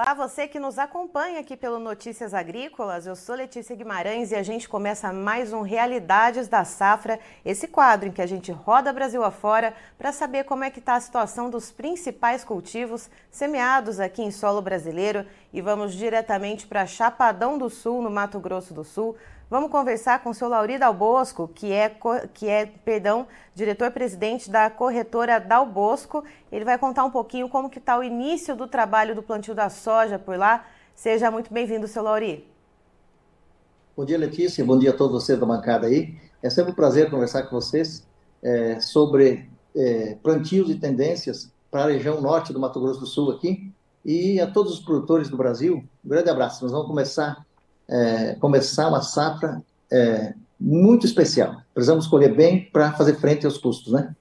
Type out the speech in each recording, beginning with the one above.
Olá, você que nos acompanha aqui pelo Notícias Agrícolas. Eu sou Letícia Guimarães e a gente começa mais um Realidades da Safra, esse quadro em que a gente roda Brasil afora para saber como é que está a situação dos principais cultivos semeados aqui em solo brasileiro e vamos diretamente para Chapadão do Sul, no Mato Grosso do Sul. Vamos conversar com o seu Lauri Dal Bosco, que é, que é perdão, diretor-presidente da corretora Dal Bosco. Ele vai contar um pouquinho como que está o início do trabalho do plantio da soja por lá. Seja muito bem-vindo, seu Lauri. Bom dia, Letícia. Bom dia a todos vocês da bancada aí. É sempre um prazer conversar com vocês é, sobre é, plantios e tendências para a região norte do Mato Grosso do Sul aqui e a todos os produtores do Brasil. Um grande abraço. Nós vamos começar é, começar uma safra é, muito especial. Precisamos escolher bem para fazer frente aos custos, né?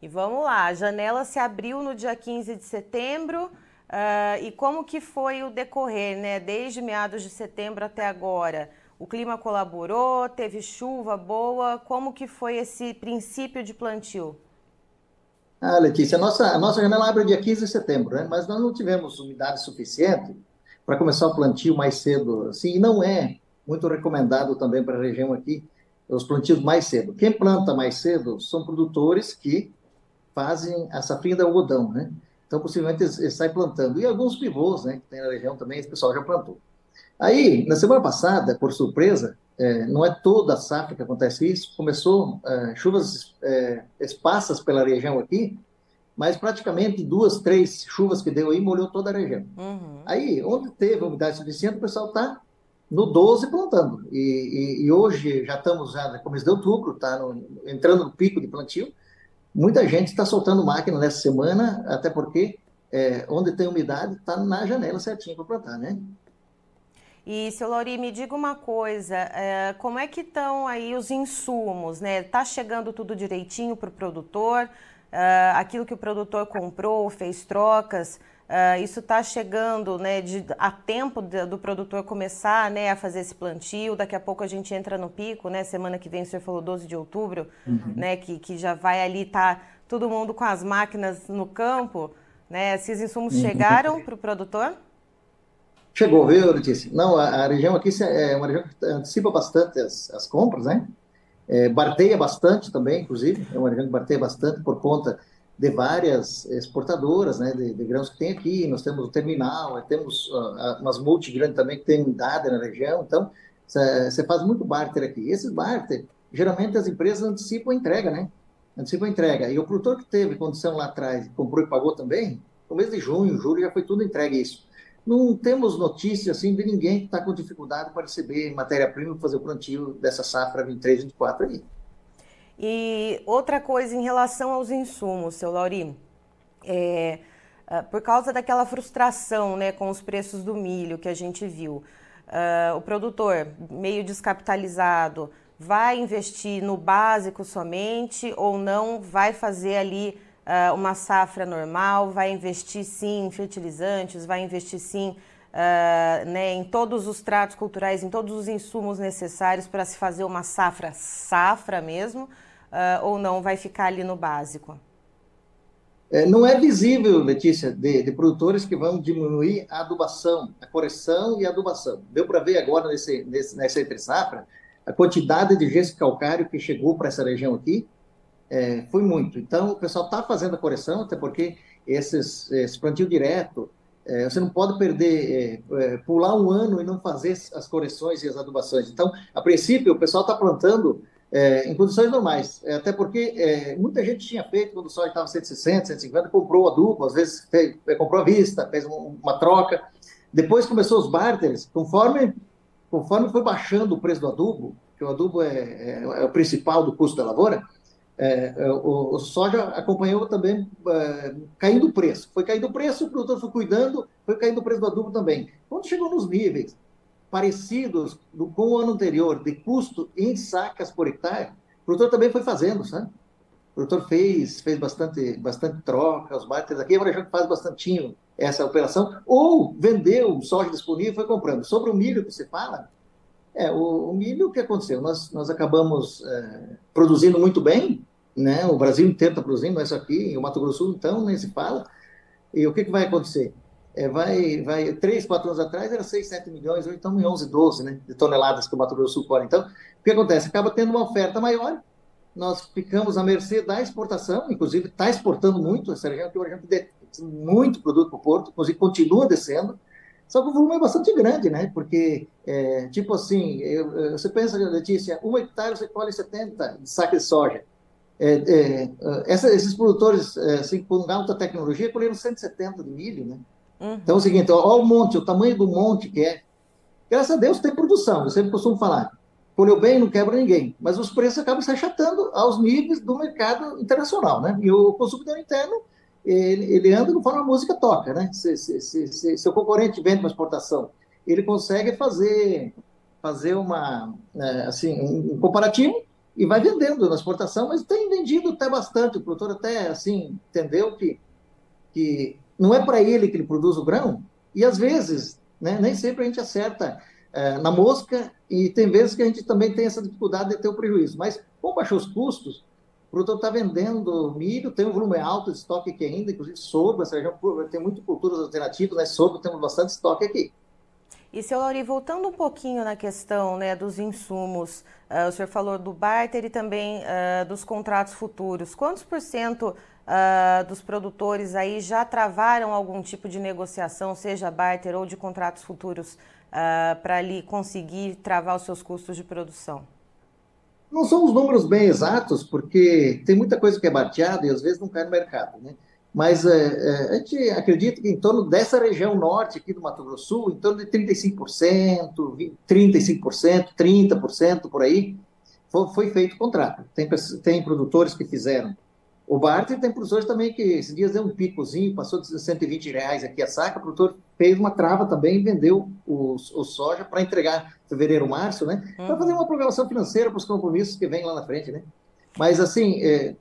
E vamos lá, a janela se abriu no dia 15 de setembro. Uh, e como que foi o decorrer, né? Desde meados de setembro até agora? O clima colaborou, teve chuva boa. Como que foi esse princípio de plantio? Ah, Letícia, a nossa, a nossa janela abre dia 15 de setembro, né? mas nós não tivemos umidade suficiente para começar o plantio mais cedo. Assim, e não é muito recomendado também para a região aqui os plantios mais cedo. Quem planta mais cedo são produtores que fazem a safrinha de algodão, né? Então, possivelmente, eles saem plantando. E alguns pivôs, né, que tem na região também, esse pessoal já plantou. Aí, na semana passada, por surpresa, é, não é toda a safra que acontece isso, começou é, chuvas é, esparsas pela região aqui, mas praticamente duas, três chuvas que deu aí molhou toda a região. Uhum. Aí, onde teve umidade suficiente, o pessoal está no 12 plantando. E, e, e, hoje já estamos já no começo de outubro, está entrando no pico de plantio. Muita gente está soltando máquina nessa semana, até porque é, onde tem umidade está na janela certinho para plantar, né? E, seu Lauri, me diga uma coisa, é, como é que estão aí os insumos, né? Está chegando tudo direitinho para o produtor? Uh, aquilo que o produtor comprou, fez trocas, uh, isso está chegando né, de, a tempo de, do produtor começar né, a fazer esse plantio. Daqui a pouco a gente entra no pico, né? Semana que vem o senhor falou 12 de outubro, uhum. né, que, que já vai ali estar tá todo mundo com as máquinas no campo. Né? Esses insumos uhum. chegaram para o produtor? Chegou, viu, Letícia? Não, a, a, região aqui é uma região que antecipa bastante as, as compras, né? É, barteia bastante também, inclusive, é uma região que barteia bastante por conta de várias exportadoras né, de, de grãos que tem aqui. Nós temos o terminal, temos uh, umas multi grandes também que tem unidade na região. Então, você faz muito barter aqui. Esses barter, geralmente as empresas antecipam a entrega, né? Antecipam a entrega. E o produtor que teve condição lá atrás, comprou e pagou também, no mês de junho, julho, já foi tudo entregue isso não temos notícia assim de ninguém que está com dificuldade para receber matéria-prima para fazer o plantio dessa safra 23, 24 aí. E outra coisa em relação aos insumos, seu Lauri, é, ah, por causa daquela frustração né, com os preços do milho que a gente viu, uh, o produtor meio descapitalizado vai investir no básico somente ou não vai fazer ali uh, uma safra normal, vai investir sim em fertilizantes, vai investir sim uh, né, em todos os tratos culturais, em todos os insumos necessários para se fazer uma safra safra mesmo, uh, ou não vai ficar ali no básico? É, não é visível, Letícia, de, de, produtores que vão diminuir a adubação, a correção e a adubação. Deu para ver agora nesse, nesse, nessa entre safra a quantidade de gesso calcário que chegou para essa região aqui é, foi muito. Então, o pessoal está fazendo a correção, até porque esses, esse plantio direto, é, você não pode perder, é, é pular um ano e não fazer as correções e as adubações. Então, a princípio, o pessoal está plantando é, em condições normais, é, até porque muita gente tinha feito, quando o soja estava 160, 150, comprou adubo, às vezes fez, comprou à vista, fez uma troca. Depois começou os barters, conforme, conforme foi baixando o preço do adubo, que o adubo é, é o principal do custo da lavoura, é, é, o, o, soja acompanhou também é, caindo o preço. Foi caindo o preço, o produtor foi cuidando, foi caindo o preço do adubo também. Quando chegou nos níveis parecidos do, com o ano anterior, de custo em sacas por hectare, o produtor também foi fazendo, sabe? O produtor fez, fez bastante, bastante troca, os barters aqui, agora já faz bastante essa operação, ou vendeu soja disponível e foi comprando. Sobre o milho que você fala, é, o, o milho, o que aconteceu? Nós, nós acabamos é, produzindo muito bem, né? O Brasil inteiro está produzindo, não é aqui, o Mato Grosso Sul, então, nem se fala. E o que, que vai acontecer? é, vai, vai, três, quatro anos atrás era 6, 7 milhões, hoje estamos em 11, 12 né, de toneladas que o Mato Grosso Sul colhe. Então, o que acontece? Acaba tendo uma oferta maior, nós ficamos à mercê da exportação, inclusive está exportando muito, essa região que hoje muito produto para o porto, inclusive continua descendo, só que o volume é bastante grande, né? Porque, é, tipo assim, eu, você pensa, Letícia, um hectare você colhe 70 de saca de soja. É, é, essa, esses produtores, é, assim, com alta tecnologia, colheram 170 de milho, né? Uhum. Então é o seguinte, olha o monte, o tamanho do monte que é. Graças a Deus tem produção, eu sempre costumo falar. Colheu bem, não quebra ninguém. Mas os preços acabam se achatando aos níveis do mercado internacional, né? E o consumidor interno, ele, ele anda conforme a música toca, né? Se, se, se, se concorrente vende uma exportação, ele consegue fazer, fazer uma, é, assim, um comparativo e vai vendendo na exportação, mas tem vendido até bastante. O produtor até, assim, entendeu que, que não é para ele que ele produz o grão, e às vezes, né, nem sempre a gente acerta é, na mosca, e tem vezes que a gente também tem essa dificuldade de ter o prejuízo. Mas, como baixou os custos, produtor está vendendo milho, tem um volume alto de estoque aqui ainda, inclusive sobre, essa região tem muito culturas alternativas, né? Sobre temos bastante estoque aqui. E, seu Lauri, voltando um pouquinho na questão né, dos insumos, uh, o senhor falou do barter e também uh, dos contratos futuros. Quantos por cento uh, dos produtores aí já travaram algum tipo de negociação, seja barter ou de contratos futuros, para ali conseguir travar os seus custos de produção? Não são os números bem exatos, porque tem muita coisa que é bateada e às vezes não cai no mercado, né? Mas é, é, a gente acredita que em torno dessa região norte aqui do Mato Grosso Sul, em torno de 35%, 35%, 30% por aí, foi, foi feito contrato. Tem, tem produtores que fizeram o barter tem produtores também que esses dias deu um picozinho, passou de 120 reais aqui a saca, o produtor fez uma trava também e vendeu o, o soja para entregar fevereiro, março, né? Uhum. Para fazer uma programação financeira para os compromissos que vêm lá na frente, né? Mas, assim, é,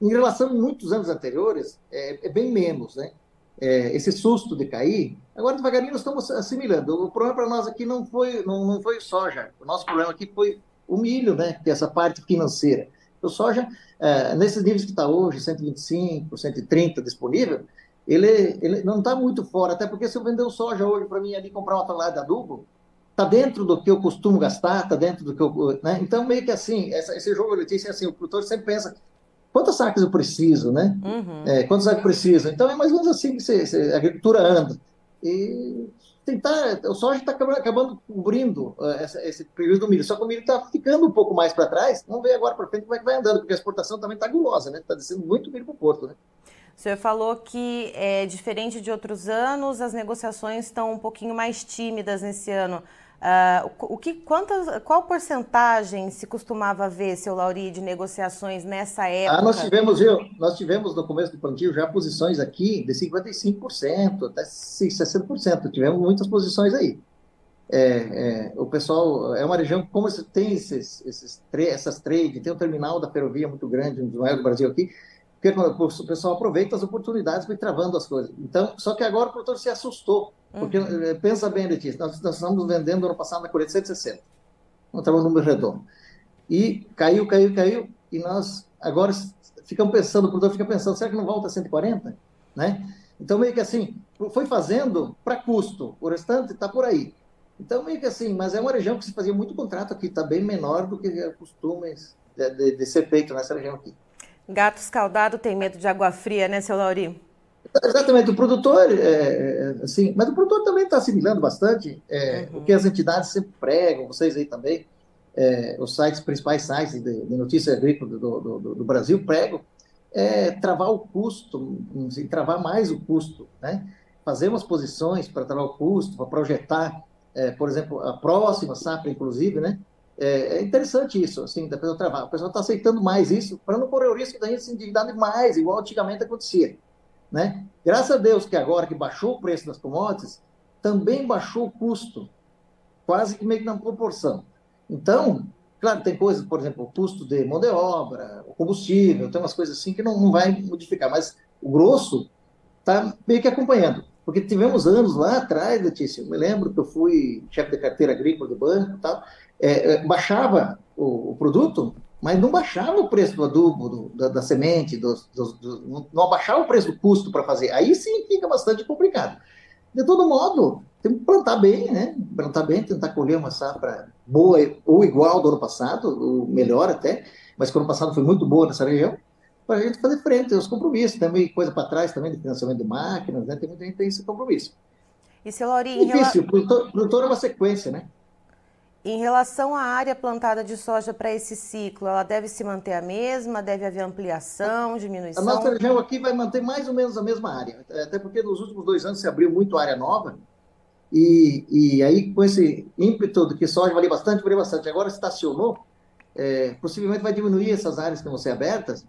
em relação a muitos anos anteriores, é, é bem menos, né? É, esse susto de cair, agora devagarinho nós estamos assimilando. O problema para nós aqui não foi, não, não foi soja, o nosso problema aqui foi o milho, né? Que é essa parte financeira. O soja, é, nesses níveis que está hoje, 125, 130 disponível, ele, ele não está muito fora, até porque se eu vender o soja hoje para mim ali comprar uma tonelada de adubo, está dentro do que eu costumo gastar, está dentro do que eu. Né? Então, meio que assim, essa, esse jogo, Letícia, assim, o produtor sempre pensa quantas sacas eu preciso, né? Uhum. É, quantas sacas eu preciso? Então, é mais ou menos assim que você, você, a agricultura anda. E tentar, o soja está acabando cobrindo uh, essa, esse período do milho, só que o milho está ficando um pouco mais para trás, vamos ver agora para frente como é que vai andando, porque a exportação também está gulosa, né? Está descendo muito milho para o porto, né? O senhor falou que, é, diferente de outros anos, as negociações estão um pouquinho mais tímidas nesse ano. Uh, o que, quantas, qual porcentagem se costumava ver, seu Lauri, de negociações nessa época? Ah, nós tivemos, viu, nós tivemos no começo do plantio já posições aqui de 55%, até 60%. Tivemos muitas posições aí. É, é, o pessoal, é uma região, como tem esses, esses, essas trades, tem um terminal da ferrovia muito grande, um dos maiores do Brasil aqui, porque o pessoal aproveita as oportunidades para travando as coisas. Então, só que agora o produtor se assustou, porque uhum. Eh, pensa bem, Letícia, nós, nós estamos vendendo ano passado na colheita 160, não estava um número redondo. E caiu, caiu, caiu, e nós agora ficamos pensando, o produtor fica pensando, será que não volta a 140? Né? Então, meio que assim, foi fazendo para custo, o restante está por aí. Então, meio que assim, mas é uma região que se fazia muito contrato aqui, está bem menor do que costumes de, de, de ser feito nessa região aqui. Gato escaldado tem medo de água fria, né, seu Lauri? Exatamente, o produtor, é, é assim, mas o produtor também está assimilando bastante é, uhum. o que as entidades sempre pregam, vocês aí também, é, os sites, principais sites de, de notícia agrícola do, do, do, do, Brasil pregam, é travar o custo, assim, travar mais o custo, né? fazer umas posições para travar o custo, para projetar, é, por exemplo, a próxima safra, inclusive, né? É, é interessante isso, assim, da pessoa travar. O pessoal está aceitando mais isso para não correr o risco da gente se endividar demais, igual antigamente acontecia. Né? Graças a Deus que agora que baixou o preço das commodities, também baixou o custo, quase que meio que na proporção. Então, claro, tem coisas, por exemplo, o custo de mão de obra, o combustível, tem umas coisas assim que não, não vai modificar, mas o grosso está meio que acompanhando. Porque tivemos anos lá atrás, Letícia, eu me lembro que eu fui chefe de carteira agrícola do banco e tal, é, é, baixava o, o, produto, mas não baixava o preço do adubo, do, da, da, semente, do, do, não abaixava o preço do custo para fazer. Aí sim fica bastante complicado. De todo modo, tem que plantar bem, né? Plantar bem, tentar colher uma safra boa ou igual do ano passado, ou melhor até, mas que o ano passado foi muito boa nessa região, para a gente fazer frente aos compromissos. Também coisa para trás também de financiamento de máquinas, né? Tem muita gente que tem esse compromisso. E, seu Laurinho... Difícil, rela... produtor, produtor é uma sequência, né? Em relação à área plantada de soja para esse ciclo, ela deve se manter a mesma? Deve haver ampliação, diminuição? A nossa região aqui vai manter mais ou menos a mesma área, até porque nos últimos dois anos se abriu muito área nova, e, e aí com esse ímpeto de que soja valia bastante, valia bastante, agora estacionou, é, possivelmente vai diminuir essas áreas que vão ser abertas,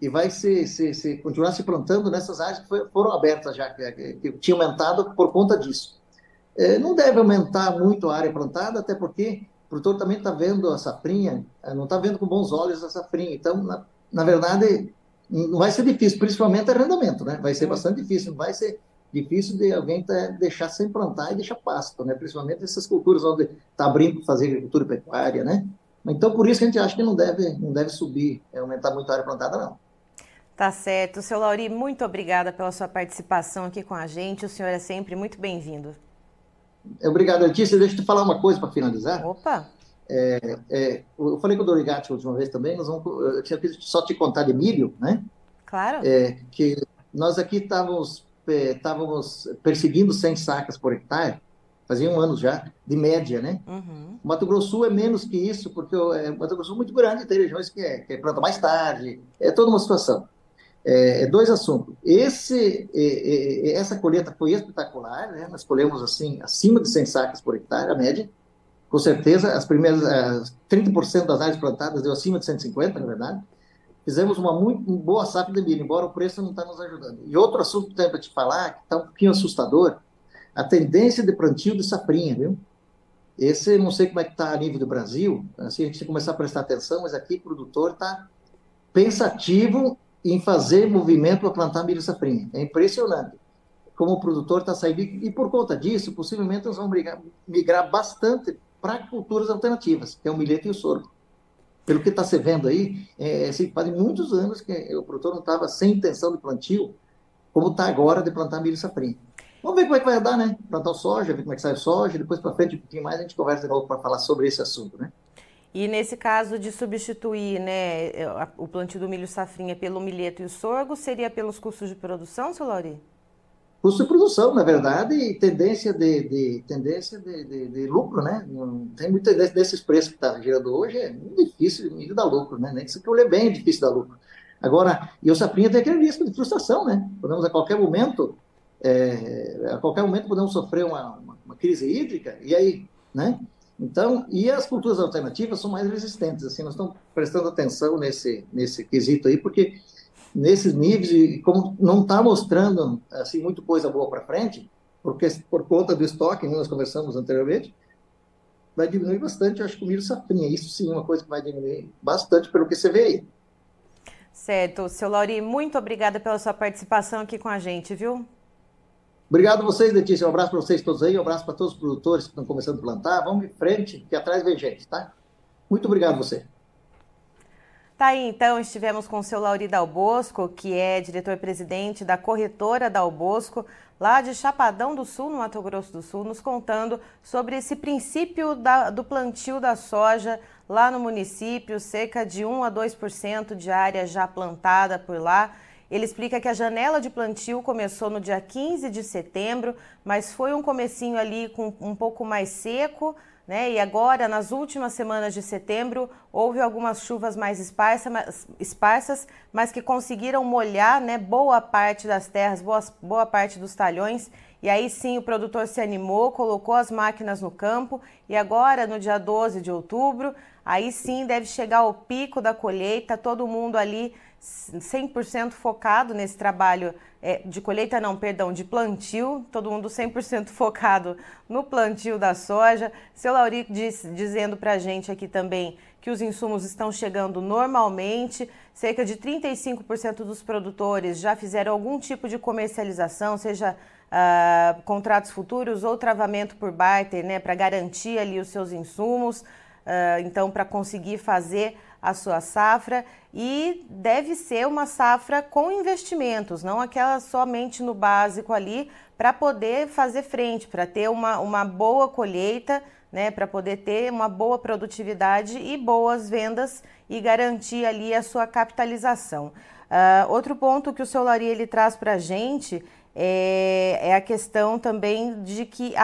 e vai se, se, se continuar se plantando nessas áreas que foram abertas já, que, que, que tinha aumentado por conta disso. É, não deve aumentar muito a área plantada, até porque o produtor também está vendo a safrinha, é, não está vendo com bons olhos a safrinha. Então, na, na verdade, não vai ser difícil, principalmente arrendamento, né? Vai ser bastante difícil, não vai ser difícil de alguém tá, deixar sem plantar e deixar pasto, né? Principalmente essas culturas onde está abrindo para fazer agricultura pecuária, né? Então, por isso que a gente acha que não deve, não deve subir, é, aumentar muito a área plantada, não. Tá certo. Seu Lauri, muito obrigada pela sua participação aqui com a gente. O senhor é sempre muito bem-vindo. Obrigado, Letícia. Deixa eu te falar uma coisa para finalizar. Opa! É, é, eu falei com o Dorigatti a última vez também, nós vamos, eu tinha só te contar de milho, né? Claro. É, que nós aqui estávamos, é, estávamos perseguindo 100 sacas por hectare, fazia um ano já, de média, né? Uhum. Mato Grosso é menos que isso, porque é, Mato Grosso é muito grande, tem regiões que, é, que planta mais tarde, é toda uma situação. É, é, dois assuntos. Esse, é, é, essa colheita foi espetacular, né? nós colhemos assim, acima de 100 sacas por hectare, a média. Com certeza, as primeiras as 30% das áreas plantadas deu acima de 150, na verdade. Fizemos uma muito boa safra de milho, embora o preço não está nos ajudando. E outro assunto que tenho para te falar, que está um pouquinho assustador, a tendência de plantio de safrinha, viu? Esse, não sei como é que está a nível do Brasil, assim, a gente tem que começar a prestar atenção, mas aqui o produtor está pensativo em fazer movimento para plantar milho safrinha. É impressionante como o produtor está saindo. E por conta disso, possivelmente nós vamos migrar, bastante para culturas alternativas, que é o milheto e o sorgo. Pelo que está se vendo aí, é, assim, faz muitos anos que o produtor não estava sem intenção de plantio, como está agora de plantar milho safrinha. Vamos ver como é que vai dar, né? Plantar o soja, ver como é que sai o soja, depois para frente um pouquinho mais a gente conversa de novo para falar sobre esse assunto, né? E nesse caso de substituir né, o plantio do milho safrinha pelo milheto e o sorgo, seria pelos custos de produção, seu Lauri? Custo de produção, na verdade, e tendência de, de tendência de, de, de, lucro, né? Não tem muita desses preços que está girando hoje, é muito difícil de dar lucro, né? Nem que você olhe bem, é difícil dar lucro. Agora, e o safrinha tem aquele risco de frustração, né? Podemos a qualquer momento, é, a qualquer momento podemos sofrer uma, uma, uma crise hídrica, e aí, né? Então, e as culturas alternativas são mais resistentes, assim, nós estamos prestando atenção nesse, nesse quesito aí, porque nesses níveis, e como não está mostrando, assim, muito coisa boa para frente, porque por conta do estoque, né, nós conversamos anteriormente, vai diminuir bastante, eu acho que o milho safrinha, isso sim é uma coisa que vai diminuir bastante pelo que você vê aí. Certo. Seu Lauri, muito obrigada pela sua participação aqui com a gente, viu? Obrigado a vocês, Letícia. Um abraço para vocês todos aí, um abraço para todos os produtores que estão começando a plantar. Vamos em frente, que atrás vem gente, tá? Muito obrigado a você. Tá aí, então, estivemos com o seu Lauri Dalbosco, que é diretor-presidente da corretora Dalbosco, lá de Chapadão do Sul, no Mato Grosso do Sul, nos contando sobre esse princípio da, do plantio da soja lá no município, cerca de 1 a 2% de área já plantada por lá. Ele explica que a janela de plantio começou no dia 15 de setembro, mas foi um comecinho ali com um pouco mais seco, né? E agora, nas últimas semanas de setembro, houve algumas chuvas mais esparsas, mas que conseguiram molhar né, boa parte das terras, boa, boa parte dos talhões. E aí sim o produtor se animou, colocou as máquinas no campo e agora, no dia 12 de outubro, aí sim deve chegar o pico da colheita, todo mundo ali 100% focado nesse trabalho é, de colheita, não, perdão, de plantio, todo mundo 100% focado no plantio da soja. Seu Laurico diz, dizendo para a gente aqui também que os insumos estão chegando normalmente, cerca de 35% dos produtores já fizeram algum tipo de comercialização, seja uh, contratos futuros ou travamento por barter, né, para garantir ali os seus insumos, uh, então para conseguir fazer a sua safra e deve ser uma safra com investimentos, não aquela somente no básico ali, para poder fazer frente, para ter uma, uma boa colheita, né, para poder ter uma boa produtividade e boas vendas e garantir ali a sua capitalização. Uh, outro ponto que o seu Lari ele traz para a gente é, é, a questão também de que,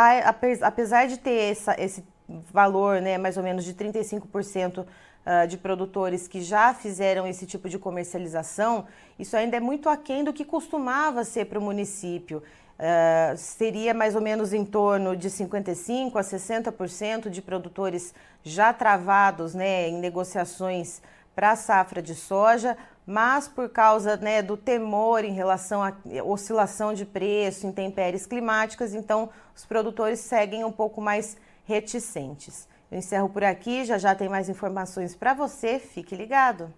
apesar de ter essa, esse valor, né, mais ou menos de 35% uh, de produtores que já fizeram esse tipo de comercialização, isso ainda é muito aquém do que costumava ser para o município. Uh, seria mais ou menos em torno de 55% a 60% de produtores já travados né, em negociações para a safra de soja, mas por causa né, do temor em relação à oscilação de preço, intempéries climáticas, então os produtores seguem um pouco mais reticentes. Eu encerro por aqui, já já tem mais informações para você, fique ligado.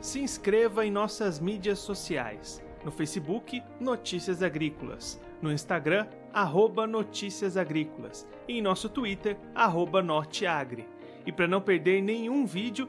Se inscreva em nossas mídias sociais. No Facebook, Notícias Agrícolas. No Instagram, arroba Notícias Agrícolas. E em nosso Twitter, arroba Norteagri. E para não perder nenhum vídeo,